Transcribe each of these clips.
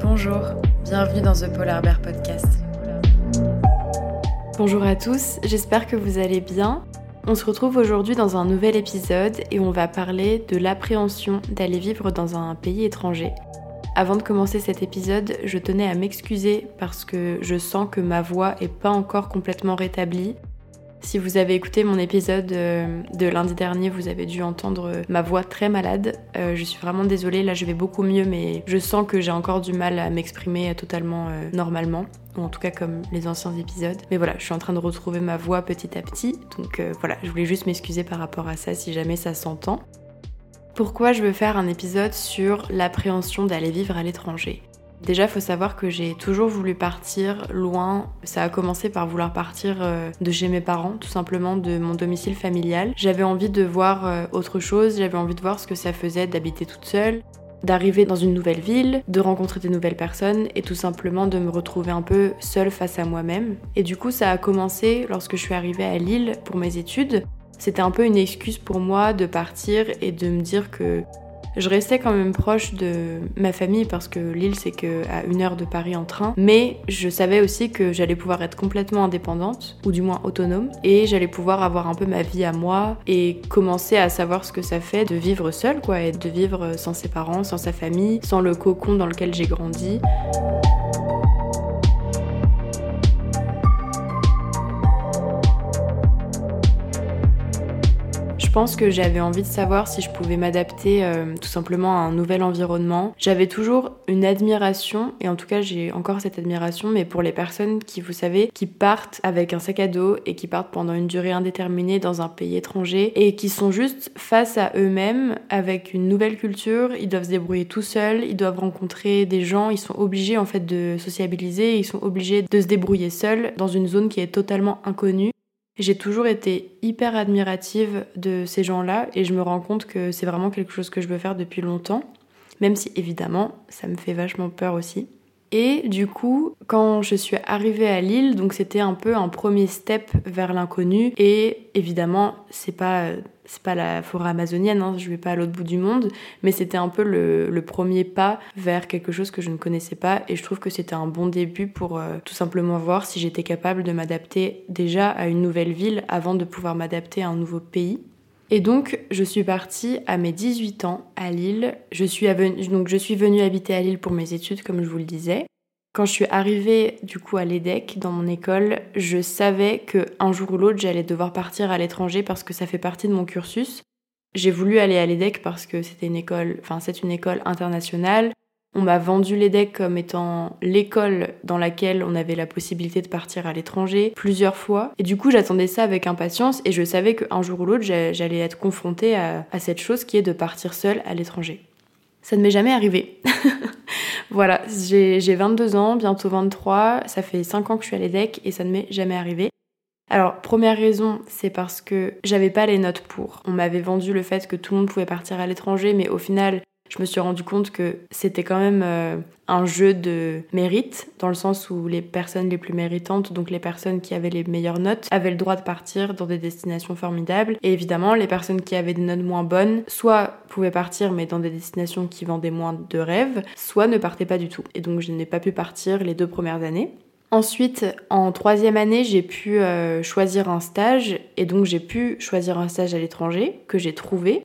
Bonjour, bienvenue dans The Polar Bear Podcast. Bonjour à tous, j'espère que vous allez bien. On se retrouve aujourd'hui dans un nouvel épisode et on va parler de l'appréhension d'aller vivre dans un pays étranger. Avant de commencer cet épisode, je tenais à m'excuser parce que je sens que ma voix est pas encore complètement rétablie. Si vous avez écouté mon épisode euh, de lundi dernier, vous avez dû entendre ma voix très malade. Euh, je suis vraiment désolée, là je vais beaucoup mieux, mais je sens que j'ai encore du mal à m'exprimer totalement euh, normalement, ou en tout cas comme les anciens épisodes. Mais voilà, je suis en train de retrouver ma voix petit à petit, donc voilà, je voulais juste m'excuser par rapport à ça si jamais ça s'entend. Pourquoi je veux faire un épisode sur l'appréhension d'aller vivre à l'étranger? Déjà, faut savoir que j'ai toujours voulu partir loin. Ça a commencé par vouloir partir euh, de chez mes parents, tout simplement de mon domicile familial. J'avais envie de voir euh, autre chose, j'avais envie de voir ce que ça faisait d'habiter toute seule, d'arriver dans une nouvelle ville, de rencontrer des nouvelles personnes et tout simplement de me retrouver un peu seule face à moi-même. Et du coup, ça a commencé lorsque je suis arrivée à Lille pour mes études c'était un peu une excuse pour moi de partir et de me dire que je restais quand même proche de ma famille parce que Lille c'est que à une heure de Paris en train, mais je savais aussi que j'allais pouvoir être complètement indépendante ou du moins autonome et j'allais pouvoir avoir un peu ma vie à moi et commencer à savoir ce que ça fait de vivre seule quoi et de vivre sans ses parents, sans sa famille, sans le cocon dans lequel j'ai grandi. Pense que j'avais envie de savoir si je pouvais m'adapter euh, tout simplement à un nouvel environnement. J'avais toujours une admiration, et en tout cas j'ai encore cette admiration, mais pour les personnes qui, vous savez, qui partent avec un sac à dos et qui partent pendant une durée indéterminée dans un pays étranger et qui sont juste face à eux-mêmes avec une nouvelle culture, ils doivent se débrouiller tout seuls, ils doivent rencontrer des gens, ils sont obligés en fait de sociabiliser, ils sont obligés de se débrouiller seuls dans une zone qui est totalement inconnue. J'ai toujours été hyper admirative de ces gens-là et je me rends compte que c'est vraiment quelque chose que je veux faire depuis longtemps, même si évidemment ça me fait vachement peur aussi. Et du coup, quand je suis arrivée à Lille, donc c'était un peu un premier step vers l'inconnu. Et évidemment, c'est pas c'est pas la forêt amazonienne, hein, je vais pas à l'autre bout du monde, mais c'était un peu le, premier pas vers quelque chose que je ne connaissais pas. Et je trouve que c'était un bon début pour euh, tout simplement voir si j'étais capable de m'adapter déjà à une nouvelle ville avant de pouvoir m'adapter à un nouveau pays. Et donc, je suis partie à mes 18 ans à Lille. Je suis, donc, je suis venue habiter à Lille pour mes études, comme je vous le disais. Quand je suis arrivée du coup à l'EDEC dans mon école, je savais que un jour ou l'autre j'allais devoir partir à l'étranger parce que ça fait partie de mon cursus. J'ai voulu aller à l'EDEC parce que c'était une école, enfin c'est une école internationale. On m'a vendu l'EDEC comme étant l'école dans laquelle on avait la possibilité de partir à l'étranger plusieurs fois. Et du coup, j'attendais ça avec impatience et je savais qu'un jour ou l'autre, j'allais être confrontée à, cette chose qui est de partir seule à l'étranger. Ça ne m'est jamais arrivé. Voilà, j'ai 22 ans, bientôt 23, ça fait 5 ans que je suis à l'EDEC et ça ne m'est jamais arrivé. Alors, première raison, c'est parce que j'avais pas les notes pour. On m'avait vendu le fait que tout le monde pouvait partir à l'étranger, mais au final, je me suis rendu compte que c'était quand même euh, un jeu de mérite, dans le sens où les personnes les plus méritantes, donc les personnes qui avaient les meilleures notes, avaient le droit de partir dans des destinations formidables. Et évidemment, les personnes qui avaient des notes moins bonnes, soit pouvaient partir mais dans des destinations qui vendaient moins de rêves, soit ne partaient pas du tout. Et donc je n'ai pas pu partir les deux premières années. Ensuite, en troisième année, j'ai pu euh, choisir un stage et donc j'ai pu choisir un stage à l'étranger que j'ai trouvé.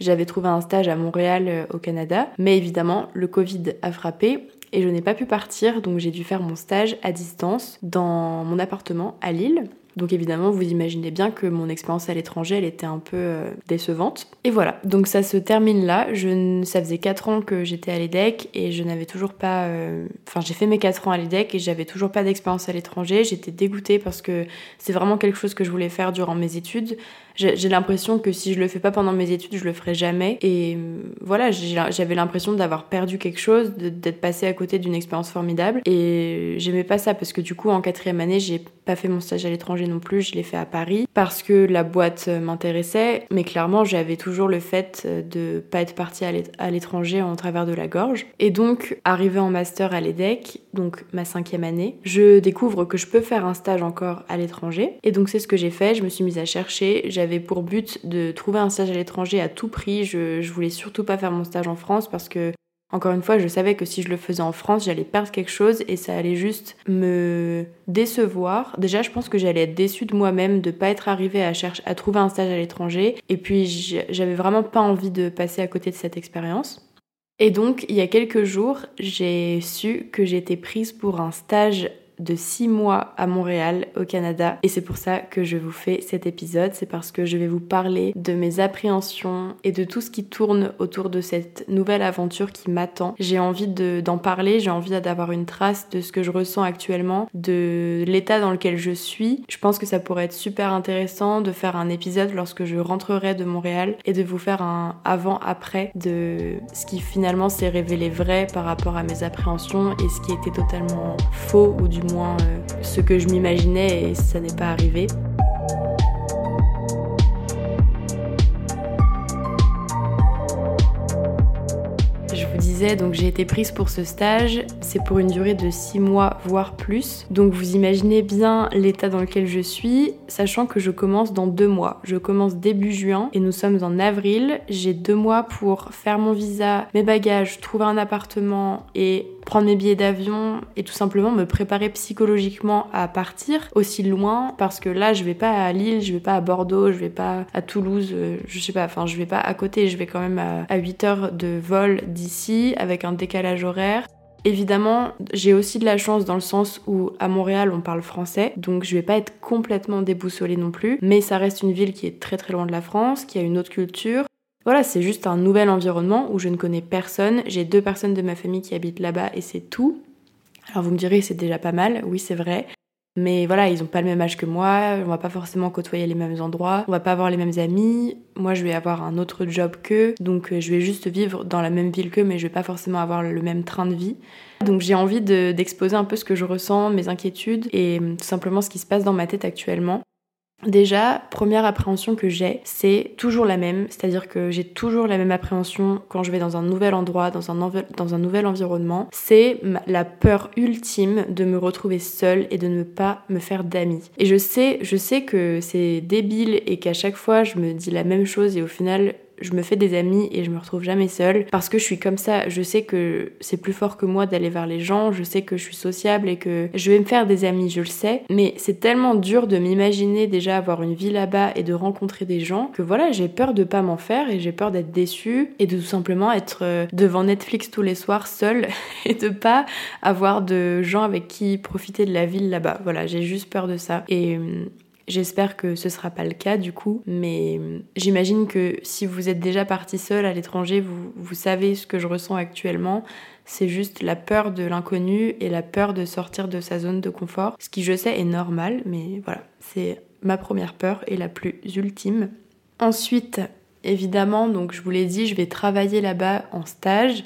J'avais trouvé un stage à Montréal euh, au Canada, mais évidemment, le Covid a frappé et je n'ai pas pu partir, donc j'ai dû faire mon stage à distance dans mon appartement à Lille. Donc évidemment, vous imaginez bien que mon expérience à l'étranger, elle était un peu euh, décevante. Et voilà, donc ça se termine là. Je, ça faisait 4 ans que j'étais à l'EDEC et je n'avais toujours pas... Euh, enfin, j'ai fait mes 4 ans à l'EDEC et j'avais toujours pas d'expérience à l'étranger. J'étais dégoûtée parce que c'est vraiment quelque chose que je voulais faire durant mes études. J'ai l'impression que si je le fais pas pendant mes études, je le ferai jamais. Et euh, voilà, j'avais l'impression d'avoir perdu quelque chose, d'être passé à côté d'une expérience formidable. Et j'aimais pas ça parce que du coup, en quatrième année, j'ai pas fait mon stage à l'étranger non plus, je l'ai fait à Paris parce que la boîte m'intéressait. Mais clairement, j'avais toujours le fait de pas être partie à l'étranger en travers de la gorge. Et donc, arrivé en master à l'EDEC, donc ma cinquième année, je découvre que je peux faire un stage encore à l'étranger. Et donc, c'est ce que j'ai fait. Je me suis mise à chercher. Pour but de trouver un stage à l'étranger à tout prix. Je, je voulais surtout pas faire mon stage en France parce que encore une fois, je savais que si je le faisais en France, j'allais perdre quelque chose et ça allait juste me décevoir. Déjà, je pense que j'allais être déçue de moi-même de pas être arrivée à chercher à trouver un stage à l'étranger et puis j'avais vraiment pas envie de passer à côté de cette expérience. Et donc, il y a quelques jours, j'ai su que j'étais prise pour un stage de 6 mois à Montréal, au Canada. Et c'est pour ça que je vous fais cet épisode. C'est parce que je vais vous parler de mes appréhensions et de tout ce qui tourne autour de cette nouvelle aventure qui m'attend. J'ai envie d'en parler, j'ai envie d'avoir une trace de ce que je ressens actuellement, de l'état dans lequel je suis. Je pense que ça pourrait être super intéressant de faire un épisode lorsque je rentrerai de Montréal et de vous faire un avant-après de ce qui finalement s'est révélé vrai par rapport à mes appréhensions et ce qui était totalement faux ou du moins euh, ce que je m'imaginais et ça n'est pas arrivé. donc j'ai été prise pour ce stage. C'est pour une durée de 6 mois, voire plus. Donc vous imaginez bien l'état dans lequel je suis, sachant que je commence dans deux mois. Je commence début juin et nous sommes en avril. J'ai deux mois pour faire mon visa, mes bagages, trouver un appartement et prendre mes billets d'avion et tout simplement me préparer psychologiquement à partir aussi loin parce que là je vais pas à Lille, je vais pas à Bordeaux, je vais pas à Toulouse, euh, je sais pas, enfin je vais pas à côté, je vais quand même à, à 8 heures de vol d'ici avec un décalage horaire. Évidemment, j'ai aussi de la chance dans le sens où à Montréal on parle français, donc je vais pas être complètement déboussolée non plus, mais ça reste une ville qui est très très loin de la France, qui a une autre culture. Voilà, c'est juste un nouvel environnement où je ne connais personne, j'ai deux personnes de ma famille qui habitent là-bas et c'est tout. Alors vous me direz c'est déjà pas mal, oui c'est vrai, mais voilà, ils ont pas le même âge que moi, on va pas forcément côtoyer les mêmes endroits, on va pas avoir les mêmes amis. Moi, je vais avoir un autre job qu'eux, donc euh, je vais juste vivre dans la même ville qu'eux, mais je vais pas forcément avoir le même train de vie. Donc j'ai envie d'exposer un peu ce que je ressens, mes inquiétudes et euh, tout simplement ce qui se passe dans ma tête actuellement. Déjà, première appréhension que j'ai, c'est toujours la même, c'est-à-dire que j'ai toujours la même appréhension quand je vais dans un nouvel endroit, dans un, nouvel environnement. C'est la peur ultime de me retrouver seule et de ne pas me faire d'amis. Et je sais, je sais que c'est débile et qu'à chaque fois je me dis la même chose et au final je me fais des amis et je me retrouve jamais seule parce que je suis comme ça. Je sais que c'est plus fort que moi d'aller vers les gens, je sais que je suis sociable et que je vais me faire des amis, je le sais. Mais c'est tellement dur de m'imaginer déjà avoir une vie là-bas et de rencontrer des gens que voilà, j'ai peur de pas m'en faire et j'ai peur d'être déçue et de tout simplement être euh, devant Netflix tous les soirs seule et de pas avoir de gens avec qui profiter de la ville là-bas. Voilà, j'ai juste peur de ça. Et hum, J'espère que ce sera pas le cas du coup, mais hum, j'imagine que si vous êtes déjà parti seul à l'étranger, vous, vous savez ce que je ressens actuellement. C'est juste la peur de l'inconnu et la peur de sortir de sa zone de confort. Ce qui je sais est normal, mais voilà, c'est ma première peur et la plus ultime. Ensuite, évidemment, donc je vous l'ai dit, je vais travailler là-bas en stage.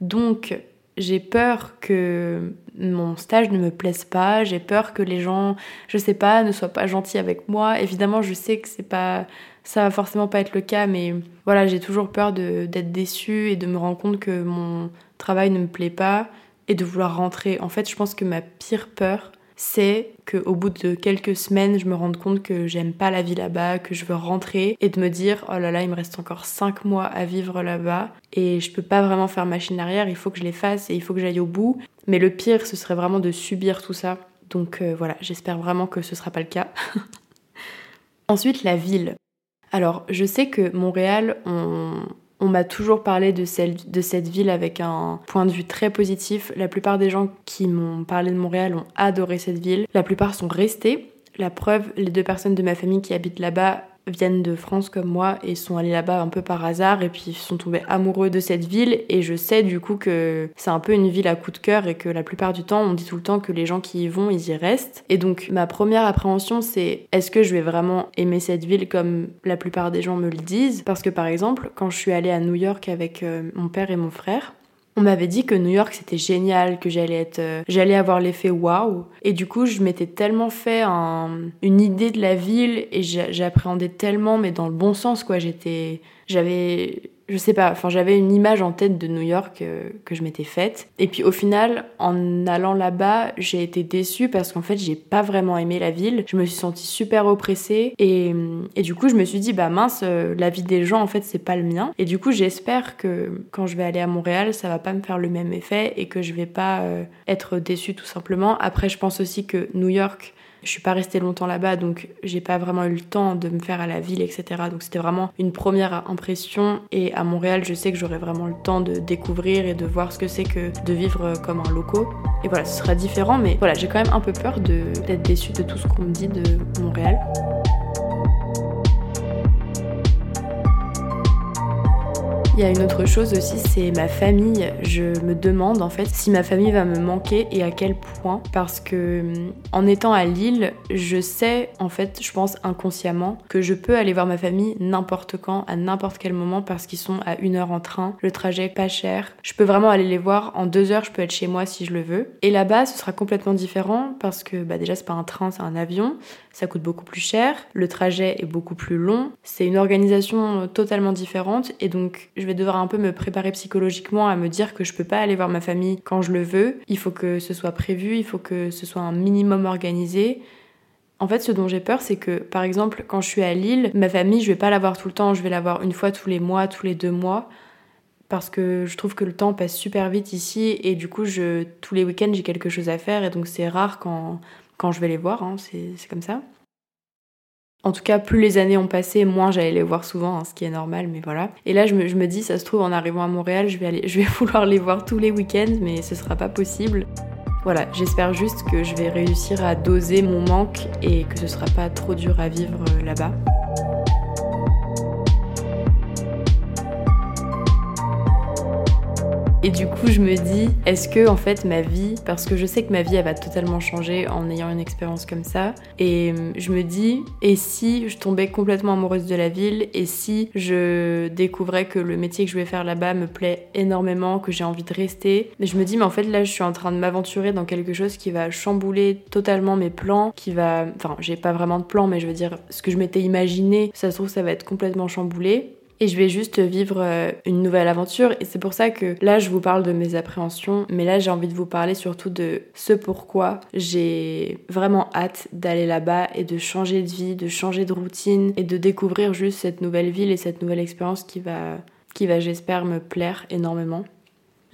Donc j'ai peur que mon stage ne me plaise pas, j'ai peur que les gens, je sais pas, ne soient pas gentils avec moi. Évidemment, je sais que c'est pas ça va forcément pas être le cas mais voilà, j'ai toujours peur d'être déçue et de me rendre compte que mon travail ne me plaît pas et de vouloir rentrer. En fait, je pense que ma pire peur, c'est qu'au bout de quelques semaines, je me rende compte que j'aime pas la vie là-bas, que je veux rentrer et de me dire oh là là, il me reste encore 5 mois à vivre là-bas et je peux pas vraiment faire machine arrière, il faut que je les fasse et il faut que j'aille au bout. Mais le pire, ce serait vraiment de subir tout ça. Donc euh, voilà, j'espère vraiment que ce sera pas le cas. Ensuite, la ville. Alors, je sais que Montréal, on, on m'a toujours parlé de, cette ville avec un point de vue très positif. La plupart des gens qui m'ont parlé de Montréal ont adoré cette ville. La plupart sont restés. La preuve, les deux personnes de ma famille qui habitent là-bas viennent de France comme moi et sont allés là-bas un peu par hasard et puis sont tombés amoureux de cette ville. Et je sais du coup que c'est un peu une ville à coup de cœur et que la plupart du temps on dit tout le temps que les gens qui y vont ils y restent. Et donc ma première appréhension c'est est-ce que je vais vraiment aimer cette ville comme la plupart des gens me le disent? Parce que par exemple quand je suis allée à New York avec euh, mon père et mon frère on m'avait dit que New York c'était génial, que j'allais être, euh, j'allais avoir l'effet waouh. Et du coup, je m'étais tellement fait une idée de la ville et j'appréhendais tellement, mais dans le bon sens quoi. J'étais, j'avais je sais pas, enfin j'avais une image en tête de New York euh, que je m'étais faite. Et puis au final, en allant là-bas, j'ai été déçue parce qu'en fait j'ai pas vraiment aimé la ville. Je me suis sentie super oppressée et, et du coup je me suis dit bah mince, euh, la vie des gens en fait c'est pas le mien. Et du coup j'espère que quand je vais aller à Montréal, ça va pas me faire le même effet et que je vais pas euh, être déçue tout simplement. Après je pense aussi que New York je suis pas restée longtemps là-bas, donc j'ai pas vraiment eu le temps de me faire à la ville, etc. Donc c'était vraiment une première impression. Et à Montréal, je sais que j'aurai vraiment le temps de découvrir et de voir ce que c'est que de vivre comme un loco. Et voilà, ce sera différent, mais voilà, j'ai quand même un peu peur d'être déçue de tout ce qu'on me dit de Montréal. Il y a une autre chose aussi, c'est ma famille. Je me demande en fait si ma famille va me manquer et à quel point. Parce que hum, en étant à Lille, je sais en fait, je pense inconsciemment, que je peux aller voir ma famille n'importe quand, à n'importe quel moment, parce qu'ils sont à une heure en train. Le trajet pas cher. Je peux vraiment aller les voir en deux heures. Je peux être chez moi si je le veux. Et là-bas, ce sera complètement différent parce que bah, déjà c'est pas un train, c'est un avion. Ça coûte beaucoup plus cher. Le trajet est beaucoup plus long. C'est une organisation totalement différente et donc je vais devoir un peu me préparer psychologiquement à me dire que je peux pas aller voir ma famille quand je le veux. Il faut que ce soit prévu, il faut que ce soit un minimum organisé. En fait, ce dont j'ai peur, c'est que, par exemple, quand je suis à Lille, ma famille, je vais pas la voir tout le temps, je vais la voir une fois tous les mois, tous les deux mois, parce que je trouve que le temps passe super vite ici, et du coup, je, tous les week-ends, j'ai quelque chose à faire, et donc c'est rare quand, quand je vais les voir, hein, c'est comme ça. En tout cas, plus les années ont passé, moins j'allais les voir souvent, hein, ce qui est normal, mais voilà. Et là, je me, dis, ça se trouve, en arrivant à Montréal, je vais, je vais vouloir les voir tous les week-ends, mais ce sera pas possible. Voilà, j'espère juste que je vais réussir à doser mon manque et que ce sera pas trop dur à vivre euh, là-bas. Et du coup, je me dis, est-ce que en fait ma vie, parce que je sais que ma vie va totalement changer en ayant une expérience comme ça, et euh, je me dis, et si je tombais complètement amoureuse de la ville, et si je découvrais que le métier que je vais faire là-bas me plaît énormément, que j'ai envie de rester, mais je me dis, mais en fait là, je suis en train de m'aventurer dans quelque chose qui va chambouler totalement mes plans, qui va, enfin, j'ai pas vraiment de plan, mais je veux dire, ce que je m'étais imaginé, ça se trouve, ça va être complètement chamboulé et je vais juste vivre euh, une nouvelle aventure. Et c'est pour ça que là, je vous parle de mes appréhensions, mais là, j'ai envie de vous parler surtout de ce pourquoi j'ai vraiment hâte d'aller là-bas et de changer de vie, de changer de routine et de découvrir juste cette nouvelle ville et cette nouvelle expérience qui va, qui va j'espère, me plaire énormément.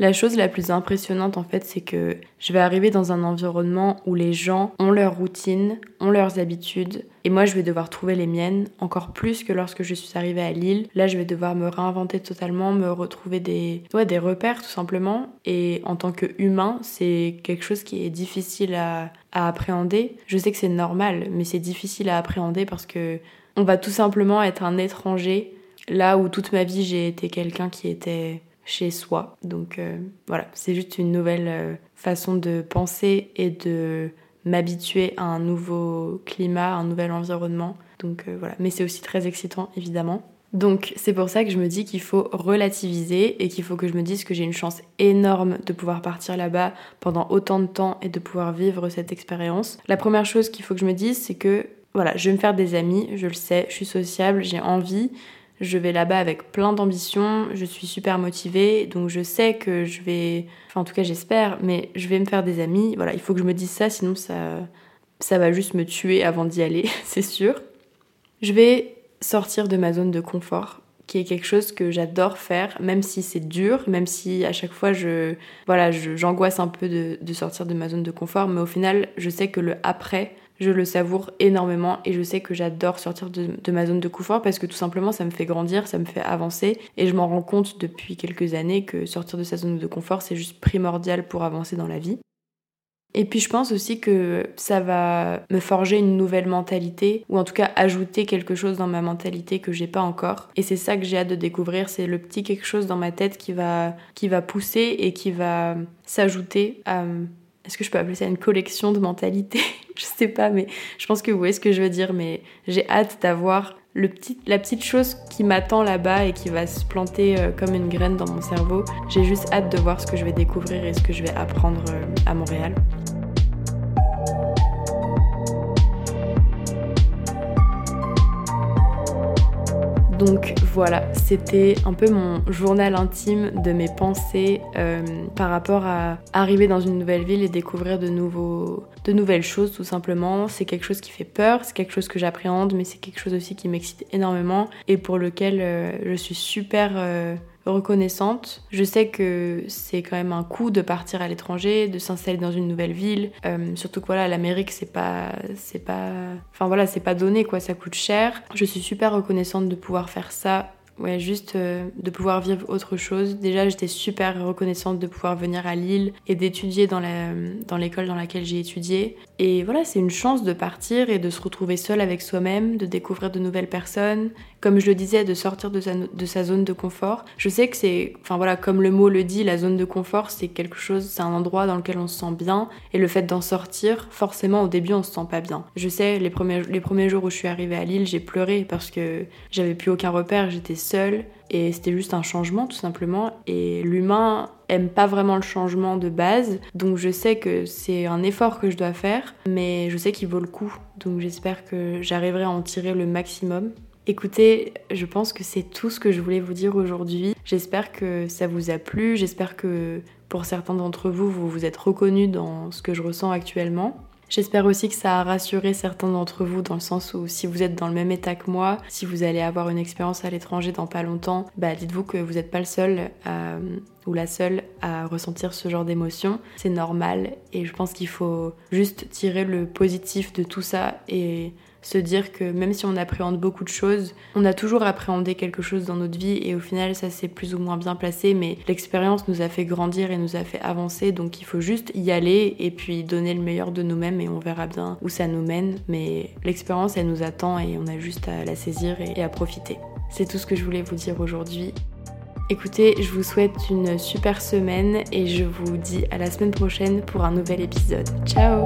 La chose la plus impressionnante en fait, c'est que je vais arriver dans un environnement où les gens ont leur routine, ont leurs habitudes, et moi je vais devoir trouver les miennes, encore plus que lorsque je suis arrivée à Lille. Là, je vais devoir me réinventer totalement, me retrouver des, ouais, des repères tout simplement. Et en tant qu'humain, c'est quelque chose qui est difficile à, à appréhender. Je sais que c'est normal, mais c'est difficile à appréhender parce que on va tout simplement être un étranger là où toute ma vie j'ai été quelqu'un qui était chez soi. Donc euh, voilà, c'est juste une nouvelle euh, façon de penser et de m'habituer à un nouveau climat, un nouvel environnement. Donc euh, voilà, mais c'est aussi très excitant évidemment. Donc c'est pour ça que je me dis qu'il faut relativiser et qu'il faut que je me dise que j'ai une chance énorme de pouvoir partir là-bas pendant autant de temps et de pouvoir vivre cette expérience. La première chose qu'il faut que je me dise, c'est que voilà, je vais me faire des amis, je le sais, je suis sociable, j'ai envie, je vais là-bas avec plein d'ambition, je suis super motivée, donc je sais que je vais, enfin en tout cas j'espère, mais je vais me faire des amis. Voilà, il faut que je me dise ça, sinon ça, ça va juste me tuer avant d'y aller, c'est sûr. Je vais sortir de ma zone de confort, qui est quelque chose que j'adore faire, même si c'est dur, même si à chaque fois je, voilà, j'angoisse un peu de, de sortir de ma zone de confort, mais au final, je sais que le après je le savoure énormément et je sais que j'adore sortir de, ma zone de confort parce que tout simplement ça me fait grandir, ça me fait avancer et je m'en rends compte depuis quelques années que sortir de sa zone de confort c'est juste primordial pour avancer dans la vie. Et puis je pense aussi que ça va me forger une nouvelle mentalité, ou en tout cas ajouter quelque chose dans ma mentalité que j'ai pas encore. Et c'est ça que j'ai hâte de découvrir, c'est le petit quelque chose dans ma tête qui va, qui va pousser et qui va s'ajouter à est-ce que je peux appeler ça une collection de mentalité Je sais pas, mais je pense que vous voyez ce que je veux dire. Mais j'ai hâte d'avoir la petite chose qui m'attend là-bas et qui va se planter euh, comme une graine dans mon cerveau. J'ai juste hâte de voir ce que je vais découvrir et ce que je vais apprendre euh, à Montréal. Donc voilà, c'était un peu mon journal intime de mes pensées euh, par rapport à arriver dans une nouvelle ville et découvrir de, nouvelles choses tout simplement. C'est quelque chose qui fait peur, c'est quelque chose que j'appréhende, mais c'est quelque chose aussi qui m'excite énormément et pour lequel euh, je suis super euh, reconnaissante. Je sais que c'est quand même un coup de partir à l'étranger, de s'installer dans une nouvelle ville. Euh, surtout que voilà, l'Amérique c'est pas, c'est pas, enfin voilà, c'est pas donné quoi, ça coûte cher. Je suis super reconnaissante de pouvoir faire ça Ouais, juste euh, de pouvoir vivre autre chose. Déjà, j'étais super reconnaissante de pouvoir venir à Lille et d'étudier dans l'école dans, dans laquelle j'ai étudié. Et voilà, c'est une chance de partir et de se retrouver seul avec soi-même, de découvrir de nouvelles personnes. Comme je le disais, de sortir de sa, de sa zone de confort. Je sais que c'est, enfin voilà, comme le mot le dit, la zone de confort, c'est quelque chose, c'est un endroit dans lequel on se sent bien. Et le fait d'en sortir, forcément, au début, on se sent pas bien. Je sais, les premiers, les premiers jours où je suis arrivée à Lille, j'ai pleuré parce que j'avais plus aucun repère, j'étais seule et c'était juste un changement tout simplement et l'humain aime pas vraiment le changement de base donc je sais que c'est un effort que je dois faire mais je sais qu'il vaut le coup donc j'espère que j'arriverai à en tirer le maximum Écoutez, je pense que c'est tout ce que je voulais vous dire aujourd'hui. J'espère que ça vous a plu, j'espère que pour certains d'entre vous, vous vous êtes reconnus dans ce que je ressens actuellement. J'espère aussi que ça a rassuré certains d'entre vous dans le sens où si vous êtes dans le même état que moi, si vous allez avoir une expérience à l'étranger dans pas longtemps, bah dites-vous que vous n'êtes pas le seul ou la seule à ressentir ce genre d'émotion. C'est normal et je pense qu'il faut juste tirer le positif de tout ça et se dire que même si on appréhende beaucoup de choses, on a toujours appréhendé quelque chose dans notre vie et au final ça s'est plus ou moins bien placé, mais l'expérience nous a fait grandir et nous a fait avancer, donc il faut juste y aller et puis donner le meilleur de nous-mêmes et on verra bien où ça nous mène, mais l'expérience elle nous attend et on a juste à la saisir et à profiter. C'est tout ce que je voulais vous dire aujourd'hui. Écoutez, je vous souhaite une super semaine et je vous dis à la semaine prochaine pour un nouvel épisode. Ciao